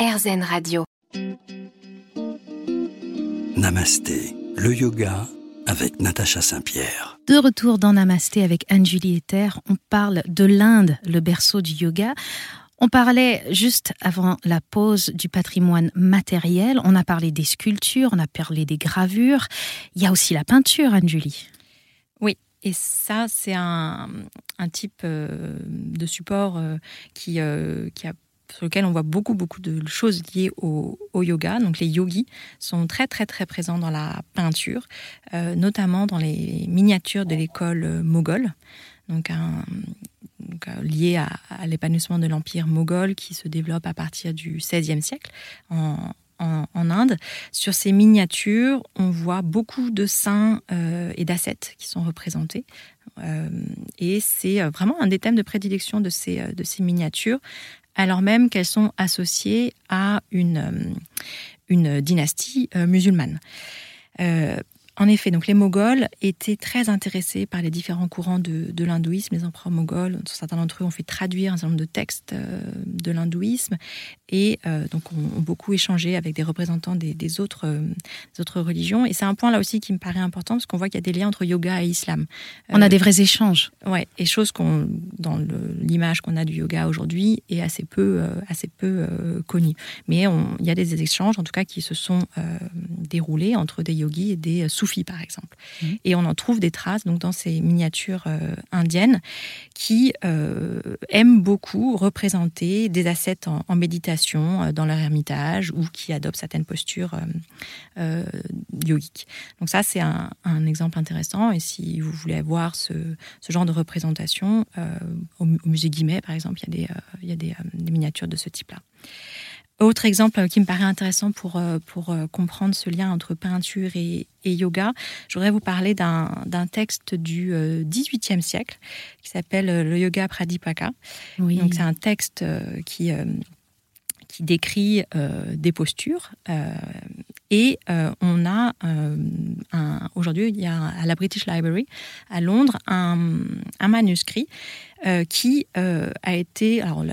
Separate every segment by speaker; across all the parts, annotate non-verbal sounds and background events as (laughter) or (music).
Speaker 1: RZN Radio.
Speaker 2: Namasté, le yoga avec Natacha Saint-Pierre.
Speaker 3: De retour dans Namasté avec Anne-Julie Ether, on parle de l'Inde, le berceau du yoga. On parlait juste avant la pause du patrimoine matériel, on a parlé des sculptures, on a parlé des gravures, il y a aussi la peinture, Anne-Julie.
Speaker 4: Oui, et ça, c'est un, type euh, de support euh, qui, euh, qui a sur lequel on voit beaucoup, beaucoup de choses liées au, yoga. Donc les yogis sont très, très, très présents dans la peinture, euh, notamment dans les miniatures de l'école moghole, donc, euh, lié à, l'épanouissement de l'empire moghol qui se développe à partir du XVIe siècle en, Inde. Sur ces miniatures, on voit beaucoup de saints euh, et d'ascètes qui sont représentés. et c'est vraiment un des thèmes de prédilection de ces, de ces miniatures, alors même qu'elles sont associées à une, euh, dynastie euh, musulmane. En effet, donc les Moghols étaient très intéressés par les différents courants de, l'hindouisme. Les empereurs moghols, certains d'entre eux ont fait traduire un certain nombre de textes euh, de l'hindouisme et euh, donc ont, beaucoup échangé avec des représentants des, autres, euh, autres religions. Et c'est un point là aussi qui me paraît important parce qu'on voit qu'il y a des liens entre yoga et islam.
Speaker 3: On a des vrais échanges.
Speaker 4: Ouais, et chose qu'on dans l'image qu'on a du yoga aujourd'hui est assez peu, assez peu connue. Mais il y a des échanges, en tout cas, qui se sont déroulés entre des yogis et des soufis par exemple. Mhm. Et on en trouve des traces donc dans ces miniatures euh, indiennes qui euh, aiment beaucoup représenter des ascètes en, méditation euh, dans leur ermitage ou qui adoptent certaines postures yogiques. Donc ça, c'est un, exemple intéressant. Et si vous voulez voir ce, genre de représentation, au, musée Guimet, par exemple, il y a des, il y a des miniatures de ce type-là. Autre exemple qui me paraît intéressant pour, euh, pour euh, comprendre ce lien entre peinture et, yoga, je voudrais vous parler d'un texte du XVIIIe euh, siècle qui s'appelle le Yoga Pradipaka. Donc c'est un texte qui, qui décrit des postures. et on a aujourd'hui, il y a à la British Library à Londres un, un manuscrit qui a été, alors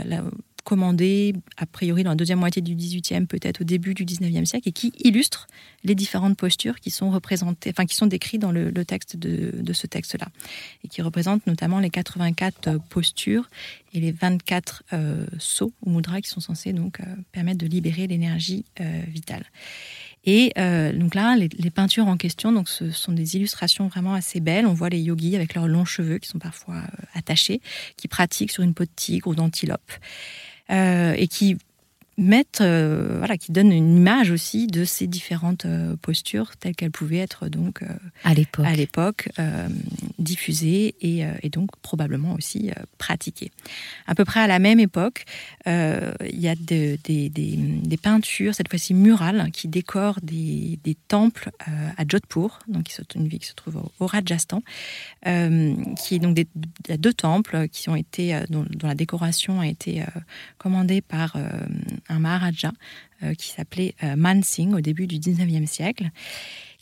Speaker 4: commandé a priori dans la deuxième moitié du 18e, peut-être au début du 19e siècle, et qui illustre les différentes postures qui sont représentées, enfin qui sont décrites dans le, texte de, ce texte-là, et qui représentent notamment les 84 euh, postures et les 24 euh, sauts ou mudras qui sont censés donc euh, permettre de libérer l'énergie vitale. Et donc là, les, peintures en question, donc ce sont des illustrations vraiment assez belles. On voit les yogis avec leurs longs cheveux qui sont parfois attachés, qui pratiquent sur une peau de tigre ou d'antilope. Euh, et qui mettent, euh, voilà, qui donnent une image aussi de ces différentes euh, postures telles qu'elles pouvaient être donc
Speaker 3: à l'époque,
Speaker 4: à l'époque diffusées et, et, donc probablement aussi pratiquées. À peu près à la même époque, il y a des, des, des, peintures, cette fois-ci murales, qui décorent des, temples à Jodhpur, donc une ville qui se trouve au, Rajasthan, qui est donc des, deux temples qui ont été dont, dont, la décoration a été commandée par un Maharaja euh, qui s'appelait euh, Man Singh au début du 19e siècle,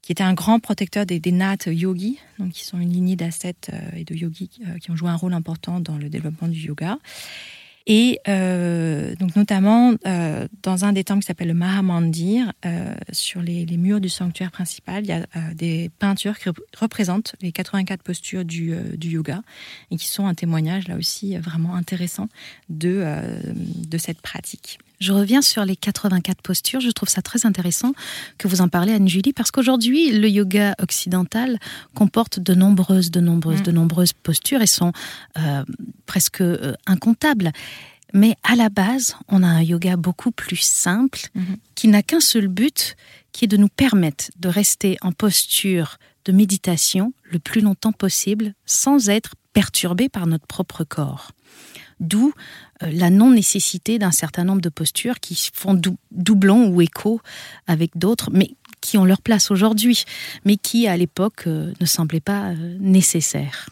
Speaker 4: qui était un grand protecteur des, des yogis, donc qui sont une lignée d'ascètes euh, et de yogis qui ont joué un rôle important dans le développement du yoga. Et donc notamment dans un des temples qui s'appelle le Mahamandir, sur les, murs du sanctuaire principal, il y a des peintures qui représentent les 84 postures du, yoga et qui sont un témoignage là aussi vraiment intéressant de cette pratique.
Speaker 3: Je reviens sur les 84 postures. Je trouve ça très intéressant que vous en parlez, Anne-Julie, parce qu'aujourd'hui, le yoga occidental comporte de nombreuses, de nombreuses, de mm. nombreuses postures et sont euh, presque euh, incomptables. Mais à la base, on a un yoga beaucoup plus simple, mm-hmm. qui n'a qu'un seul but, qui est de nous permettre de rester en posture de méditation le plus longtemps possible sans être perturbé par notre propre corps. D'où euh, la non-nécessité d'un certain nombre de postures qui font doublon ou écho avec d'autres, mais qui ont leur place aujourd'hui, mais qui à l'époque euh, ne semblaient pas euh, nécessaires.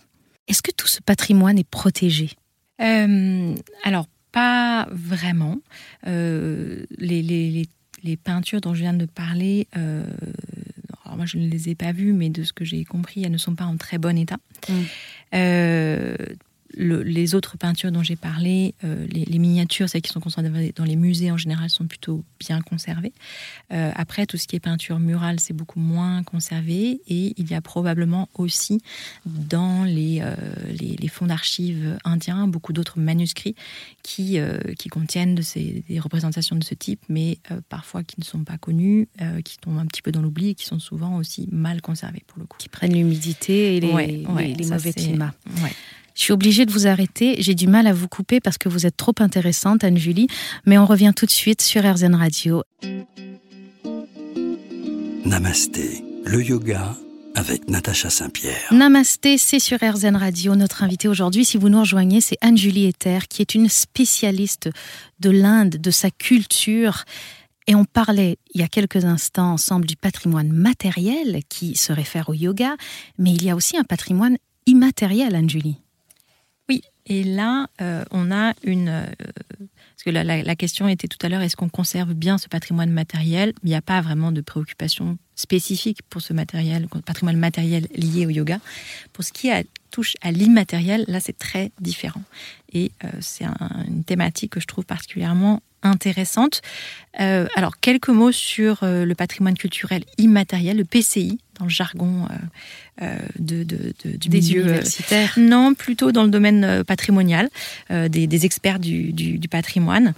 Speaker 3: Est-ce que tout ce patrimoine est protégé?
Speaker 4: Alors, pas vraiment. Les, peintures dont je viens de parler, alors moi je ne les ai pas vues, mais de ce que j'ai compris, elles ne sont pas en très bon état. Les autres peintures dont j'ai parlé, euh, les, miniatures, celles qui sont conservées dans les musées en général, sont plutôt bien conservées. Euh, après, tout ce qui est peinture murale, c'est beaucoup moins conservé. Et il y a probablement aussi dans les, euh, les, fonds d'archives indiens beaucoup d'autres manuscrits qui, qui contiennent de ces, des représentations de ce type, mais parfois qui ne sont pas connues, qui tombent un petit peu dans l'oubli et qui sont souvent aussi mal conservés pour le coup.
Speaker 3: Qui prennent l'humidité et les, les, mauvais climats. Je suis obligée de vous arrêter. J'ai du mal à vous couper parce que vous êtes trop intéressante, Anne-Julie. Mais on revient tout de suite sur RZN Radio.
Speaker 2: Namasté, le yoga avec Natacha Saint-Pierre.
Speaker 3: Namasté, c'est sur RZN Radio. Notre invité aujourd'hui, si vous nous rejoignez, c'est Anne-Julie Ether, qui est une spécialiste de l'Inde, de sa culture. Et on parlait il y a quelques instants ensemble du patrimoine matériel qui se réfère au yoga, mais il y a aussi un patrimoine immatériel, Anne-Julie.
Speaker 4: Et là, euh, on a une... Euh, parce que la, question était tout à l'heure, est-ce qu'on conserve bien ce patrimoine matériel? Il n'y a pas vraiment de préoccupation spécifique pour ce matériel, patrimoine matériel lié au yoga. Pour ce qui touche à l'immatériel, là, c'est très différent. Et euh, c'est une thématique que je trouve particulièrement intéressante. Euh, alors, quelques mots sur euh, le patrimoine culturel immatériel, le PCI, dans le jargon euh, de, du
Speaker 3: des milieu universitaires.
Speaker 4: non, plutôt dans le domaine patrimonial, des, experts du, du patrimoine.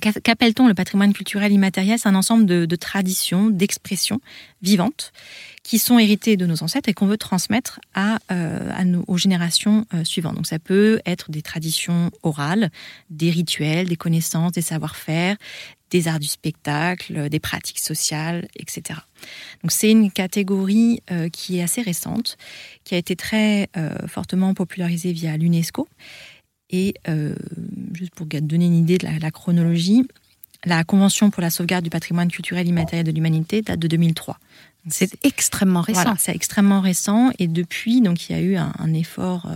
Speaker 4: Qu'appelle-t-on le patrimoine culturel immatériel? C'est un ensemble de, traditions, d'expressions vivantes qui sont héritées de nos ancêtres et qu'on veut transmettre à, à nos, aux générations suivantes. Donc ça peut être des traditions orales, des rituels, des connaissances, des savoir-faire, des arts du spectacle, des pratiques sociales, etc. Donc c'est une catégorie euh, qui est assez récente, qui a été très euh, fortement popularisée via l'UNESCO. Et euh, juste pour donner une idée de la, chronologie, la Convention pour la sauvegarde du patrimoine culturel immatériel de l'humanité date de 2003.
Speaker 3: C'est extrêmement récent.
Speaker 4: c'est extrêmement récent et depuis, donc il y a eu un, effort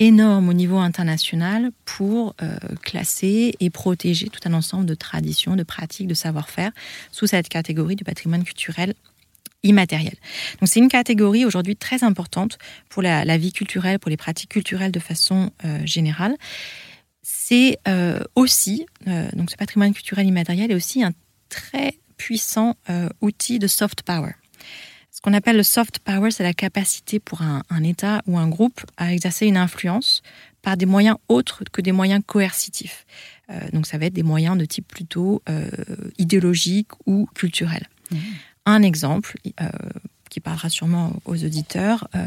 Speaker 4: énorme au niveau international pour euh, classer et protéger tout un ensemble de traditions, de pratiques, de savoir-faire sous cette catégorie du patrimoine culturel immatériel. Donc c'est une catégorie aujourd'hui très importante pour la, vie culturelle, pour les pratiques culturelles de façon euh, générale. C'est euh, aussi, donc ce patrimoine culturel immatériel est aussi un très puissant outil de soft power. Ce qu'on appelle le soft power, c'est la capacité pour un, État ou un groupe à exercer une influence par des moyens autres que des moyens coercitifs. Euh, donc ça va être des moyens de type plutôt euh, idéologique ou culturel. Mmh. Un exemple, euh, qui parlera sûrement aux auditeurs. Euh,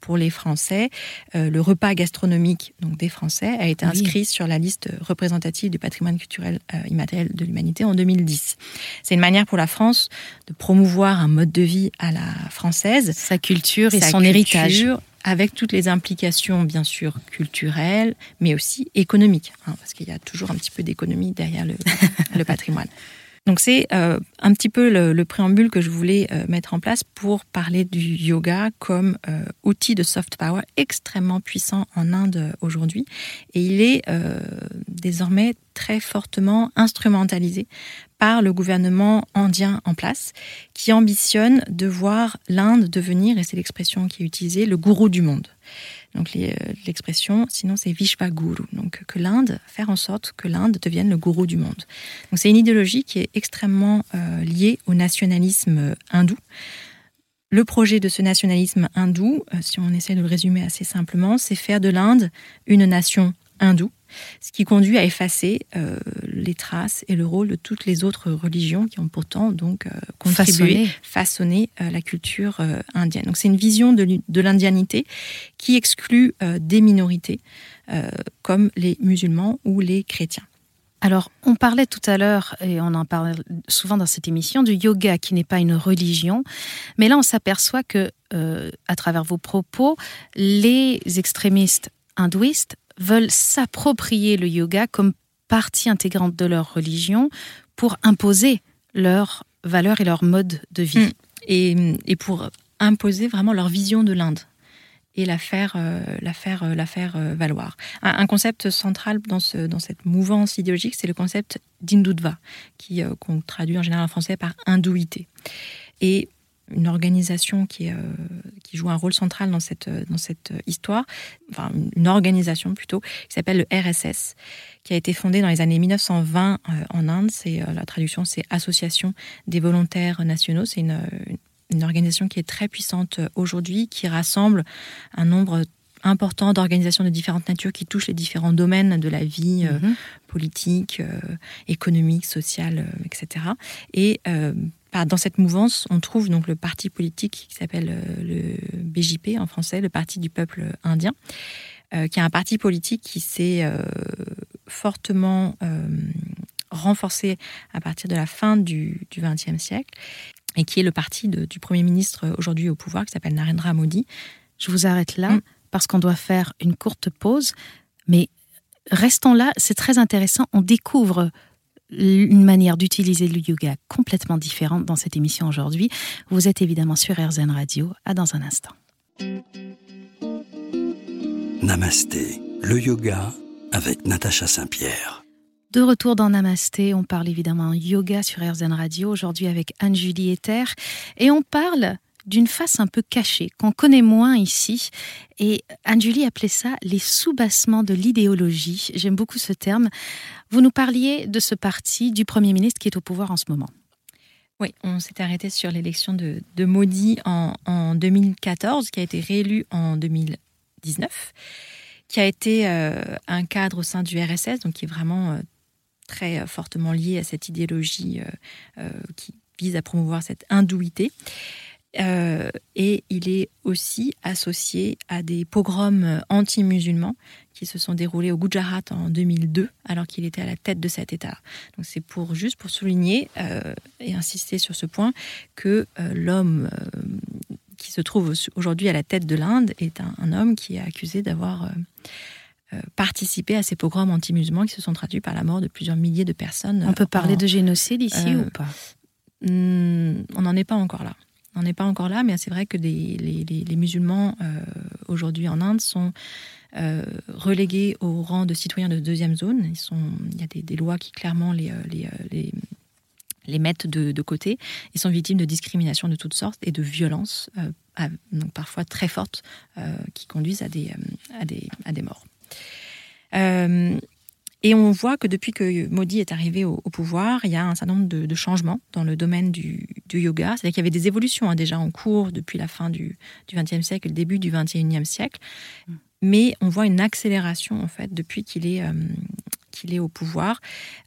Speaker 4: pour les Français, euh, le repas gastronomique donc des Français a été inscrit sur la liste représentative du patrimoine culturel euh, immatériel de l'humanité en 2010. C'est une manière pour la France de promouvoir un mode de vie à la française,
Speaker 3: sa culture et son héritage
Speaker 4: avec toutes les implications, bien sûr, culturelles, mais aussi économiques, hein, parce qu'il y a toujours un petit peu d'économie derrière le, le (laughs) patrimoine. Donc c'est euh, un petit peu le, préambule que je voulais euh, mettre en place pour parler du yoga comme euh, outil de soft power extrêmement puissant en Inde aujourd'hui. Et il est désormais très fortement instrumentalisé par le gouvernement indien en place, qui ambitionne de voir l'Inde devenir, et c'est l'expression qui est utilisée, le gourou du monde. Donc euh, l'expression, sinon c'est Vishvaguru, donc que l'Inde, faire en sorte que l'Inde devienne le gourou du monde. Donc c'est une idéologie qui est extrêmement euh, liée au nationalisme euh, hindou. Le projet de ce nationalisme hindou, si on essaie de le résumer assez simplement, c'est faire de l'Inde une nation hindoue ce qui conduit à effacer euh, les traces et le rôle de toutes les autres religions qui ont pourtant donc euh, contribué, façonné, euh, la culture indienne. Donc c'est une vision de l'indianité qui exclut des minorités comme les musulmans ou les chrétiens.
Speaker 3: Alors, on parlait tout à l'heure, et on en parle souvent dans cette émission, du yoga qui n'est pas une religion. Mais là, on s'aperçoit que, à travers vos propos, les extrémistes hindouistes veulent s'approprier le yoga comme partie intégrante de leur religion pour imposer leurs valeurs et leur mode de vie. Mm.
Speaker 4: Et, pour imposer vraiment leur vision de l'Inde et la faire, euh, la faire, euh, la faire euh, valoir. Un, concept central dans, ce, dans cette mouvance idéologique, c'est le concept d'Indudva, qui qu'on traduit en général en français par hindouité. Et une organisation qui, qui joue un rôle central dans cette, dans cette histoire, enfin une organisation plutôt, qui s'appelle le RSS, qui a été fondée dans les années 1920 en Inde. C'est la traduction, c'est Association des volontaires nationaux. C'est une, une organisation qui est très puissante aujourd'hui, qui rassemble un nombre important d'organisations de différentes natures qui touchent les différents domaines de la vie euh, mhm. politique, euh, économique, sociale, euh, etc. Et dans cette mouvance, on trouve donc le parti politique qui s'appelle le BJP en français, le Parti du peuple indien, qui est un parti politique qui s'est fortement renforcé à partir de la fin du XXe siècle et qui est le parti du Premier ministre aujourd'hui au pouvoir, qui s'appelle Narendra Modi.
Speaker 3: Je vous arrête là. Mm parce qu'on doit faire une courte pause. Mais restons là, c'est très intéressant. On découvre une manière d'utiliser le yoga complètement différente dans cette émission aujourd'hui. Vous êtes évidemment sur RZN Radio. À dans un instant.
Speaker 2: Namasté, le yoga avec Natacha Saint-Pierre.
Speaker 3: De retour dans Namasté, on parle évidemment yoga sur RZN Radio, aujourd'hui avec Anne-Julie Ether, et on parle d'une face un peu cachée, qu'on connaît moins ici. Et Anne-Julie appelait ça les soubassements de l'idéologie. J'aime beaucoup ce terme. Vous nous parliez de ce parti du Premier ministre qui est au pouvoir en ce moment.
Speaker 4: Oui, on s'est arrêté sur l'élection de, de Modi en, 2014, qui a été réélu en 2019, qui a été euh, un cadre au sein du RSS, donc qui est vraiment euh, très euh, fortement lié à cette idéologie qui vise à promouvoir cette hindouité. Euh, et il est aussi associé à des pogroms anti-musulmans qui se sont déroulés au Gujarat en 2002, alors qu'il était à la tête de cet État. Donc c'est pour juste pour souligner euh, et insister sur ce point que euh, l'homme qui se trouve aujourd'hui à la tête de l'Inde est un, homme qui est accusé d'avoir participé à ces pogroms anti-musulmans qui se sont traduits par la mort de plusieurs milliers de personnes.
Speaker 3: On peut parler de génocide ici ou pas?
Speaker 4: hmm, On n'en est pas encore là. On n'est pas encore là, mais c'est vrai que les, musulmans euh, aujourd'hui en Inde sont euh, relégués au rang de citoyens de deuxième zone. Ils sont, il y a des, lois qui clairement les, euh, les, mettent de, côté. Ils sont victimes de discrimination de toutes sortes et de violences, donc parfois très fortes, qui conduisent à des, à des, à des morts. Et on voit que depuis que Modi est arrivé au, pouvoir, il y a un certain nombre de, changements dans le domaine du, yoga. C'est-à-dire qu'il y avait des évolutions hein, déjà en cours depuis la fin du XXe siècle et le début du XXIe siècle. Mm. Mais on voit une accélération en fait depuis qu'il est, euh, qu'il est au pouvoir,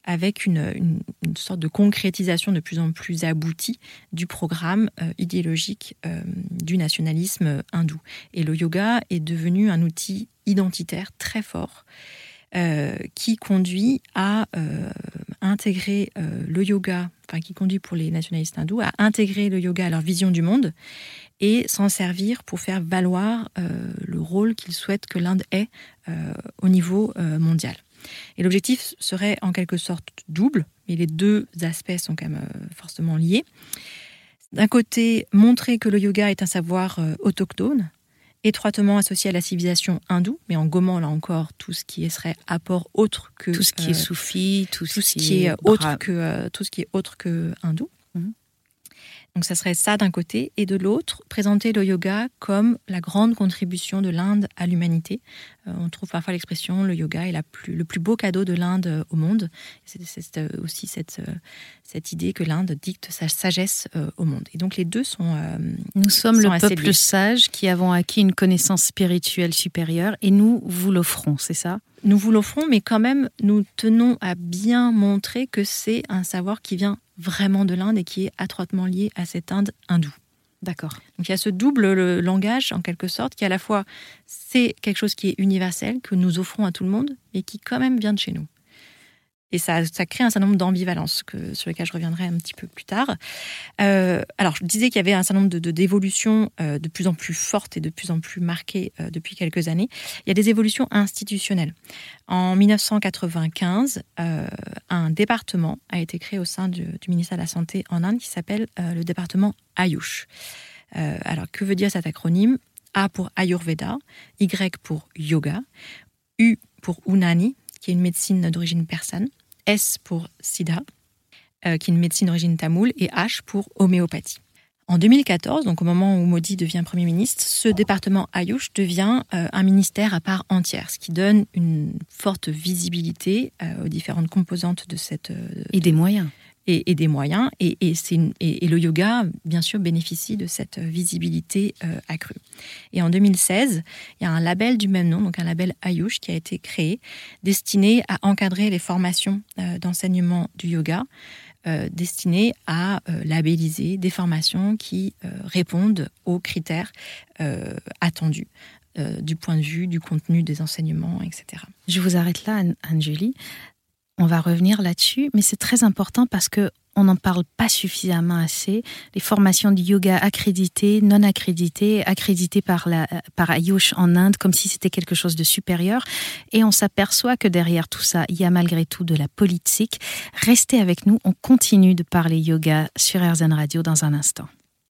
Speaker 4: avec une, sorte de concrétisation de plus en plus aboutie du programme euh, idéologique euh, du nationalisme hindou. Et le yoga est devenu un outil identitaire très fort euh, qui conduit à euh, intégrer euh, le yoga, enfin qui conduit pour les nationalistes hindous à intégrer le yoga à leur vision du monde et s'en servir pour faire valoir le rôle qu'ils souhaitent que l'Inde ait au niveau mondial. Et l'objectif serait en quelque sorte double, mais les deux aspects sont quand même forcément liés. D'un côté, montrer que le yoga est un savoir autochtone, étroitement associé à la civilisation hindoue, mais en gommant là encore tout ce qui serait apport autre que
Speaker 3: tout ce qui est euh, soufi,
Speaker 4: tout, ce qui, est, autre que euh, tout ce qui est autre que hindou. Mhm. Donc ça serait ça d'un côté, et de l'autre, présenter le yoga comme la grande contribution de l'Inde à l'humanité. Euh, on trouve parfois l'expression le yoga est la plus, le plus beau cadeau de l'Inde euh, au monde. C'est euh, aussi cette, cette idée que l'Inde dicte sa sagesse au monde. Et donc les deux sont...
Speaker 3: nous sommes le peuple sage qui avons acquis une connaissance spirituelle supérieure, et nous vous l'offrons, c'est ça?
Speaker 4: Nous vous l'offrons, mais quand même, nous tenons à bien montrer que c'est un savoir qui vient vraiment de l'Inde et qui est étroitement lié à cette Inde hindoue.
Speaker 3: D'accord.
Speaker 4: Donc il y a ce double langage, en quelque sorte, qui à la fois, c'est quelque chose qui est universel, que nous offrons à tout le monde, et qui quand même vient de chez nous. Et ça, crée un certain nombre d'ambivalences sur lesquelles je reviendrai un petit peu plus tard. Euh, alors, je disais qu'il y avait un certain nombre d'évolutions de, euh, de, plus en plus fortes et de plus en plus marquées euh, depuis quelques années. Il y a des évolutions institutionnelles. En 1995, un département a été créé au sein du, du, ministère de la Santé en Inde qui s'appelle le département Ayush. alors, que veut dire cet acronyme? A pour Ayurveda, Y pour Yoga, U pour Unani, qui est une médecine d'origine persane, S pour SIDA, euh, qui est une médecine d'origine tamoule, et H pour homéopathie. En 2014, donc au moment où Modi devient Premier ministre, ce département Ayush devient euh, un ministère à part entière, ce qui donne une forte visibilité euh, aux différentes composantes de cette...
Speaker 3: Et des moyens.
Speaker 4: Et, des moyens. Et, et, le yoga, bien sûr, bénéficie de cette visibilité accrue. Et en 2016, il y a un label du même nom, donc un label Ayush, qui a été créé, destiné à encadrer les formations d'enseignement du yoga euh, destinées à euh, labelliser des formations qui euh, répondent aux critères attendus du point de vue du contenu des enseignements, etc.
Speaker 3: Je vous arrête là, Anne-Julie. On va revenir là-dessus, mais c'est très important parce que on n'en parle pas suffisamment assez. Les formations de yoga accréditées, non accréditées, accréditées par, la, par Ayush en Inde, comme si c'était quelque chose de supérieur. Et on s'aperçoit que derrière tout ça, il y a malgré tout de la politique. Restez avec nous, on continue de parler yoga sur RZN Radio dans un instant.